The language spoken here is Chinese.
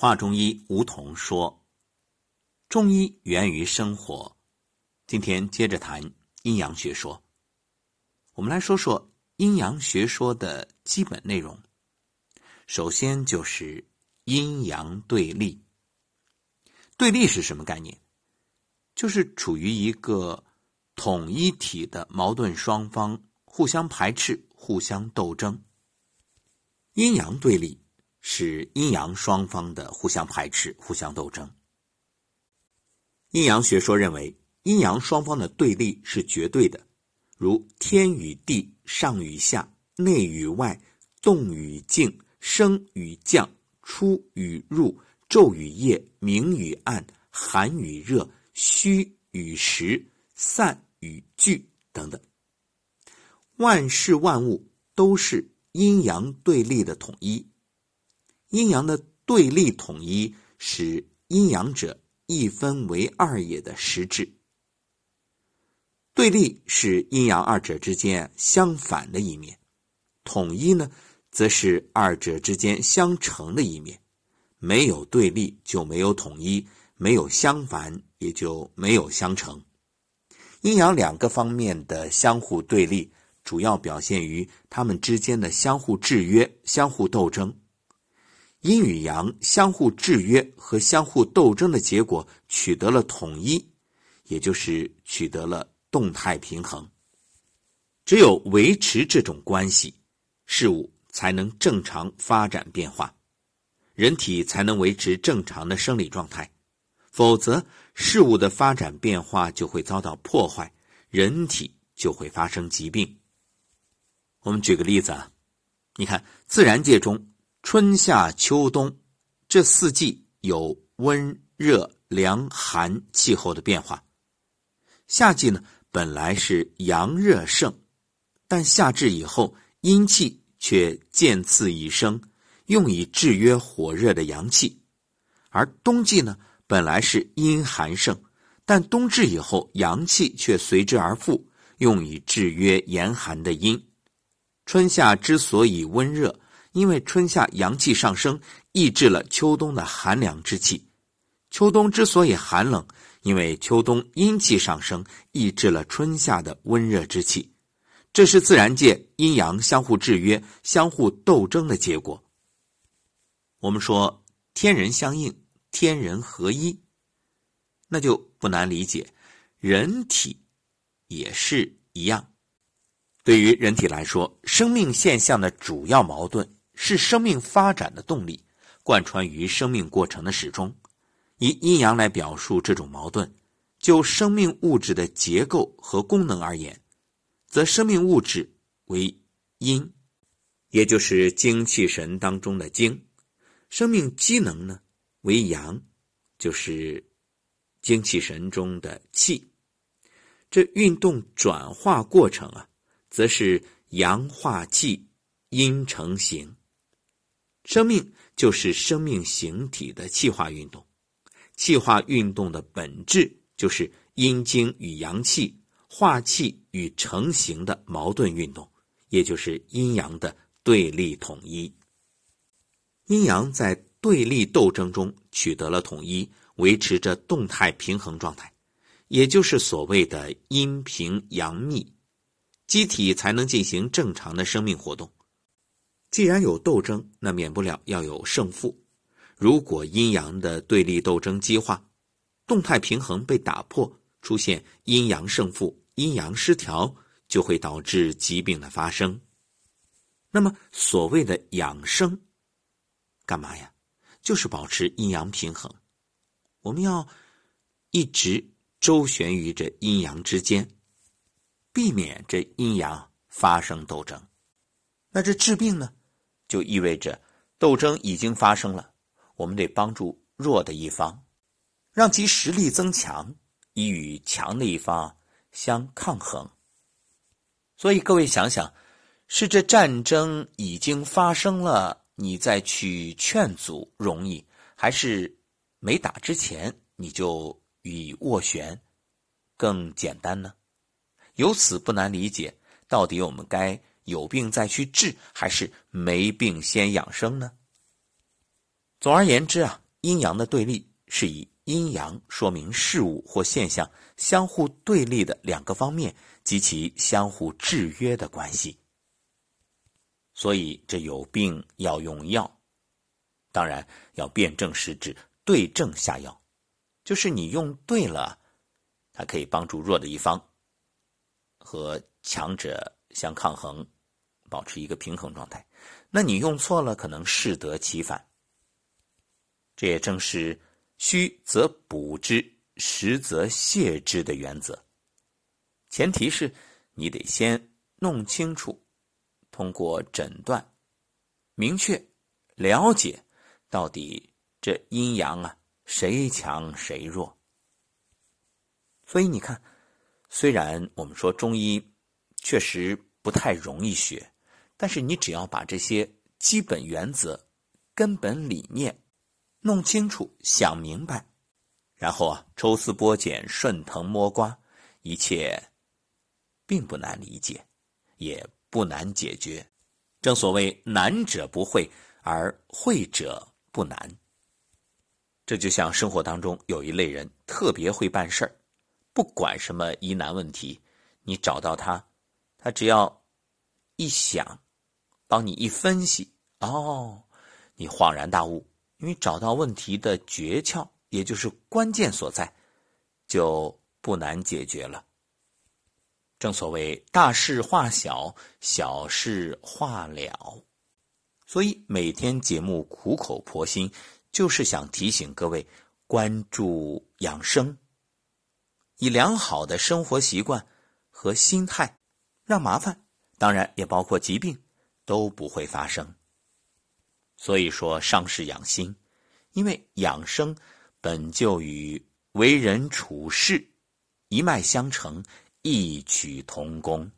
华中医吴桐说：“中医源于生活。”今天接着谈阴阳学说。我们来说说阴阳学说的基本内容。首先就是阴阳对立。对立是什么概念？就是处于一个统一体的矛盾双方互相排斥、互相斗争。阴阳对立是阴阳双方的互相排斥、互相斗争。阴阳学说认为，阴阳双方的对立是绝对的，如天与地、上与下、内与外、动与静、升与降、出与入、昼与夜、明与暗、寒与热。虚与实，散与聚等等，万事万物都是阴阳对立的统一。阴阳的对立统一，使阴阳者一分为二也的实质。对立是阴阳二者之间相反的一面，统一呢，则是二者之间相成的一面。没有对立，就没有统一。没有相反，也就没有相成。阴阳两个方面的相互对立，主要表现于他们之间的相互制约、相互斗争。阴与阳相互制约和相互斗争的结果，取得了统一，也就是取得了动态平衡。只有维持这种关系，事物才能正常发展变化，人体才能维持正常的生理状态。否则，事物的发展变化就会遭到破坏，人体就会发生疾病。我们举个例子啊，你看自然界中春夏秋冬这四季有温热凉寒气候的变化。夏季呢本来是阳热盛，但夏至以后阴气却渐次已生，用以制约火热的阳气，而冬季呢？本来是阴寒盛，但冬至以后，阳气却随之而复，用以制约严寒的阴。春夏之所以温热，因为春夏阳气上升，抑制了秋冬的寒凉之气；秋冬之所以寒冷，因为秋冬阴气上升，抑制了春夏的温热之气。这是自然界阴阳相互制约、相互斗争的结果。我们说天人相应。天人合一，那就不难理解，人体也是一样。对于人体来说，生命现象的主要矛盾是生命发展的动力，贯穿于生命过程的始终。以阴阳来表述这种矛盾，就生命物质的结构和功能而言，则生命物质为阴，也就是精气神当中的精；生命机能呢？为阳，就是精气神中的气。这运动转化过程啊，则是阳化气，阴成形。生命就是生命形体的气化运动，气化运动的本质就是阴精与阳气化气与成形的矛盾运动，也就是阴阳的对立统一。阴阳在。对立斗争中取得了统一，维持着动态平衡状态，也就是所谓的阴平阳密，机体才能进行正常的生命活动。既然有斗争，那免不了要有胜负。如果阴阳的对立斗争激化，动态平衡被打破，出现阴阳胜负、阴阳失调，就会导致疾病的发生。那么，所谓的养生，干嘛呀？就是保持阴阳平衡，我们要一直周旋于这阴阳之间，避免这阴阳发生斗争。那这治病呢，就意味着斗争已经发生了，我们得帮助弱的一方，让其实力增强，以与强的一方相抗衡。所以各位想想，是这战争已经发生了。你再去劝阻容易，还是没打之前你就予以斡旋更简单呢？由此不难理解，到底我们该有病再去治，还是没病先养生呢？总而言之啊，阴阳的对立是以阴阳说明事物或现象相互对立的两个方面及其相互制约的关系。所以，这有病要用药，当然要辨证施治，对症下药。就是你用对了，它可以帮助弱的一方和强者相抗衡，保持一个平衡状态。那你用错了，可能适得其反。这也正是虚则补之，实则泻之的原则。前提是你得先弄清楚。通过诊断，明确了解到底这阴阳啊，谁强谁弱。所以你看，虽然我们说中医确实不太容易学，但是你只要把这些基本原则、根本理念弄清楚、想明白，然后啊，抽丝剥茧、顺藤摸瓜，一切并不难理解，也。不难解决，正所谓难者不会，而会者不难。这就像生活当中有一类人特别会办事儿，不管什么疑难问题，你找到他，他只要一想，帮你一分析，哦，你恍然大悟，因为找到问题的诀窍，也就是关键所在，就不难解决了。正所谓大事化小，小事化了。所以每天节目苦口婆心，就是想提醒各位关注养生，以良好的生活习惯和心态，让麻烦，当然也包括疾病，都不会发生。所以说，上士养心，因为养生本就与为人处事一脉相承。异曲同工。